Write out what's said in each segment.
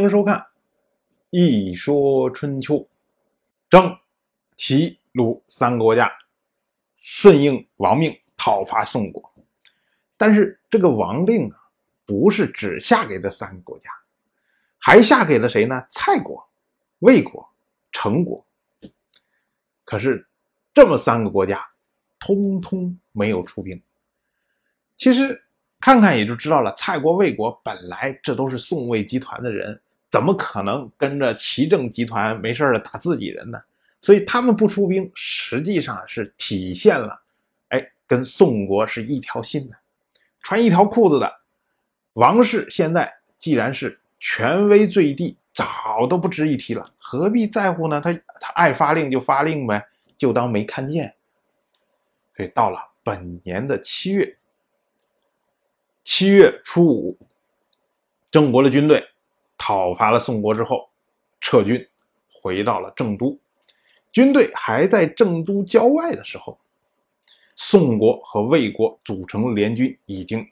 欢迎收看《一说春秋》，郑、齐、鲁三个国家顺应王命讨伐宋国，但是这个王令啊，不是只下给这三个国家，还下给了谁呢？蔡国、魏国、陈国。可是这么三个国家，通通没有出兵。其实。看看也就知道了，蔡国、魏国本来这都是宋魏集团的人，怎么可能跟着齐政集团没事的打自己人呢？所以他们不出兵，实际上是体现了，哎，跟宋国是一条心的，穿一条裤子的。王室现在既然是权威最低，早都不值一提了，何必在乎呢？他他爱发令就发令呗，就当没看见。所以到了本年的七月。七月初五，郑国的军队讨伐了宋国之后，撤军回到了郑都。军队还在郑都郊外的时候，宋国和魏国组成联军，已经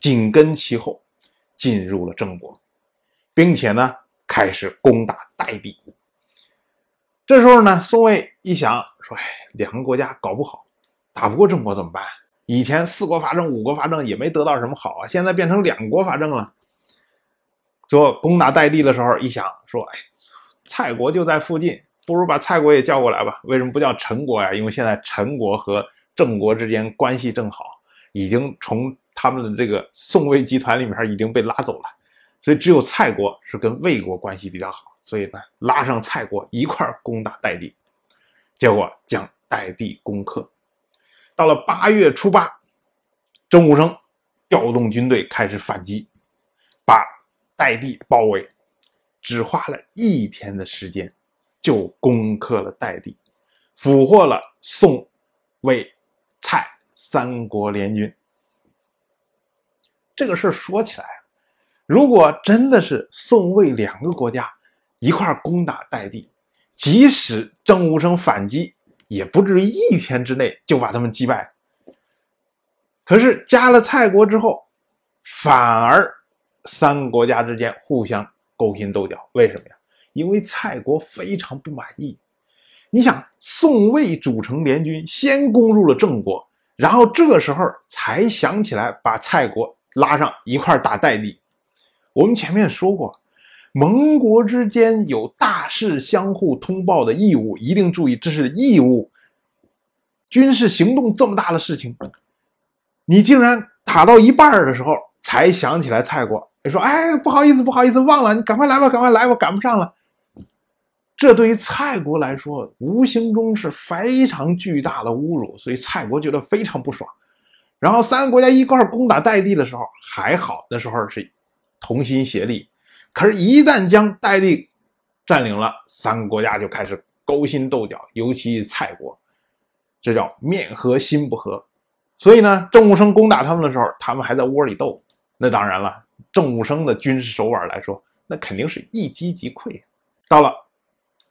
紧跟其后进入了郑国，并且呢开始攻打代地。这时候呢，宋魏一想说：“哎，两个国家搞不好打不过郑国怎么办？”以前四国伐郑、五国伐郑也没得到什么好啊，现在变成两国伐郑了。说攻打代地的时候，一想说：“哎，蔡国就在附近，不如把蔡国也叫过来吧？为什么不叫陈国呀？因为现在陈国和郑国之间关系正好，已经从他们的这个宋魏集团里面已经被拉走了，所以只有蔡国是跟魏国关系比较好，所以呢，拉上蔡国一块攻打代地，结果将代地攻克。”到了八月初八，郑武生调动军队开始反击，代地包围，只花了一天的时间就攻克了代地，俘获了宋、魏、蔡三国联军。这个事儿说起来，如果真的是宋、魏两个国家一块攻打代地，即使郑无生反击。也不至于一天之内就把他们击败。可是加了蔡国之后，反而三个国家之间互相勾心斗角。为什么呀？因为蔡国非常不满意。你想，宋魏组成联军，先攻入了郑国，然后这个时候才想起来把蔡国拉上一块打代地。我们前面说过。盟国之间有大事相互通报的义务，一定注意，这是义务。军事行动这么大的事情，你竟然打到一半的时候才想起来蔡国，你说：“哎，不好意思，不好意思，忘了，你赶快来吧，赶快来，我赶不上了。”这对于蔡国来说，无形中是非常巨大的侮辱，所以蔡国觉得非常不爽。然后三个国家一块攻打代地的时候还好，那时候是同心协力。可是，一旦将代地占领了，三个国家就开始勾心斗角，尤其蔡国，这叫面和心不和。所以呢，郑武生攻打他们的时候，他们还在窝里斗。那当然了，郑武生的军事手腕来说，那肯定是一击即溃。到了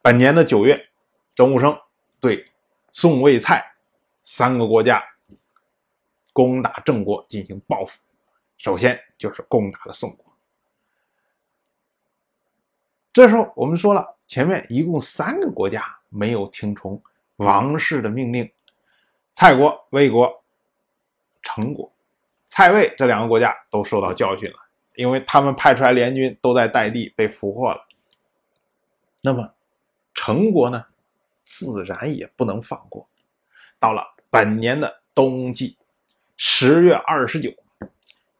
本年的九月，郑武生对宋、魏、蔡三个国家攻打郑国进行报复，首先就是攻打了宋国。这时候我们说了，前面一共三个国家没有听从王室的命令，蔡国、魏国、陈国，蔡魏这两个国家都受到教训了，因为他们派出来联军都在代地被俘获了。那么陈国呢，自然也不能放过。到了本年的冬季，十月二十九，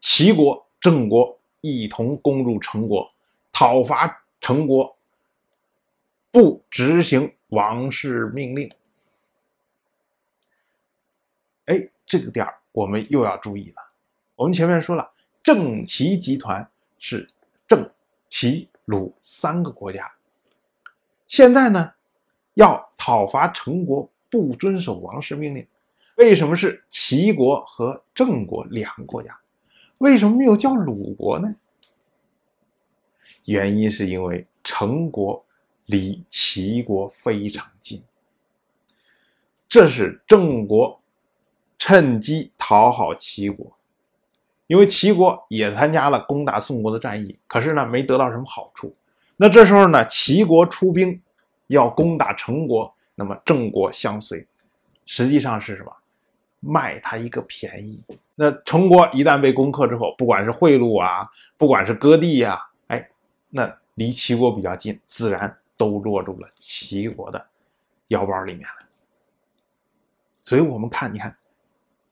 齐国、郑国一同攻入陈国，讨伐。成国不执行王室命令，哎，这个点儿我们又要注意了。我们前面说了，郑齐集团是郑、齐、鲁三个国家，现在呢要讨伐成国，不遵守王室命令。为什么是齐国和郑国两个国家？为什么没有叫鲁国呢？原因是因为陈国离齐国非常近，这是郑国趁机讨好齐国，因为齐国也参加了攻打宋国的战役，可是呢，没得到什么好处。那这时候呢，齐国出兵要攻打陈国，那么郑国相随，实际上是什么？卖他一个便宜。那陈国一旦被攻克之后，不管是贿赂啊，不管是割地呀，哎，那离齐国比较近，自然都落入了齐国的腰包里面了。所以我们看，你看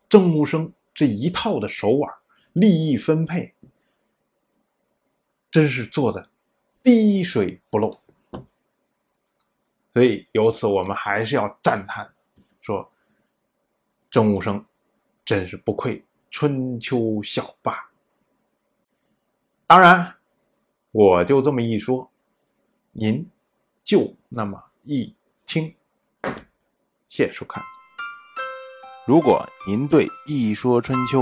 郑穆生这一套的手腕。利益分配真是做的滴水不漏，所以由此我们还是要赞叹，说郑武生真是不愧春秋小霸。当然，我就这么一说，您就那么一听。谢谢收看。如果您对《一说春秋》，